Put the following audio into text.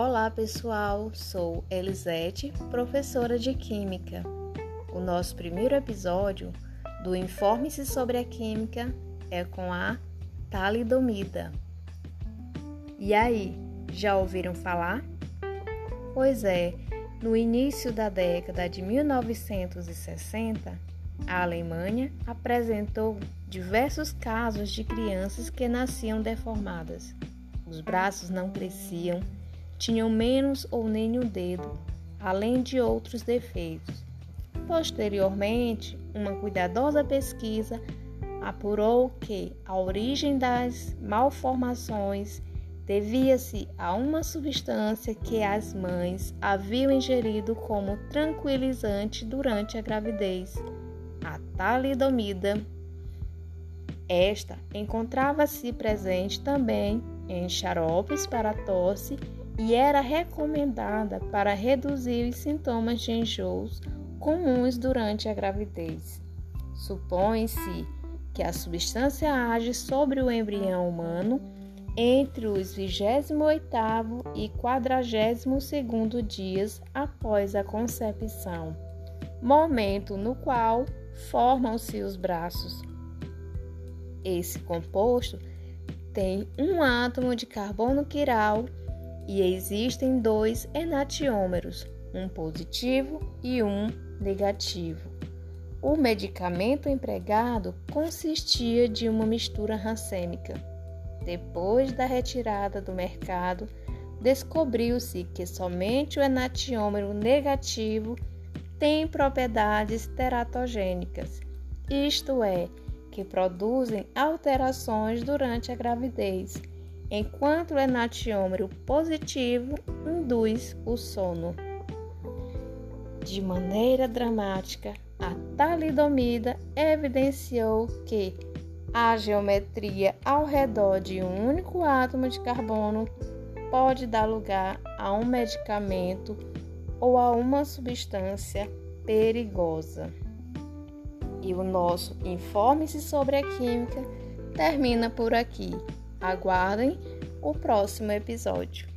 Olá pessoal, sou Elisete, professora de Química. O nosso primeiro episódio do Informe-se sobre a Química é com a talidomida. E aí, já ouviram falar? Pois é, no início da década de 1960, a Alemanha apresentou diversos casos de crianças que nasciam deformadas. Os braços não cresciam tinham menos ou nenhum dedo, além de outros defeitos. Posteriormente, uma cuidadosa pesquisa apurou que a origem das malformações devia-se a uma substância que as mães haviam ingerido como tranquilizante durante a gravidez, a talidomida. Esta encontrava-se presente também em xaropes para tosse e era recomendada para reduzir os sintomas de enjoos comuns durante a gravidez. Supõe-se que a substância age sobre o embrião humano entre os 28º e 42º dias após a concepção, momento no qual formam-se os braços. Esse composto tem um átomo de carbono quiral e existem dois enantiômeros, um positivo e um negativo. O medicamento empregado consistia de uma mistura racêmica. Depois da retirada do mercado, descobriu-se que somente o enantiômero negativo tem propriedades teratogênicas, isto é, que produzem alterações durante a gravidez enquanto o enantiômero positivo induz o sono. De maneira dramática, a talidomida evidenciou que a geometria ao redor de um único átomo de carbono pode dar lugar a um medicamento ou a uma substância perigosa. E o nosso Informe-se sobre a Química termina por aqui. Aguardem o próximo episódio.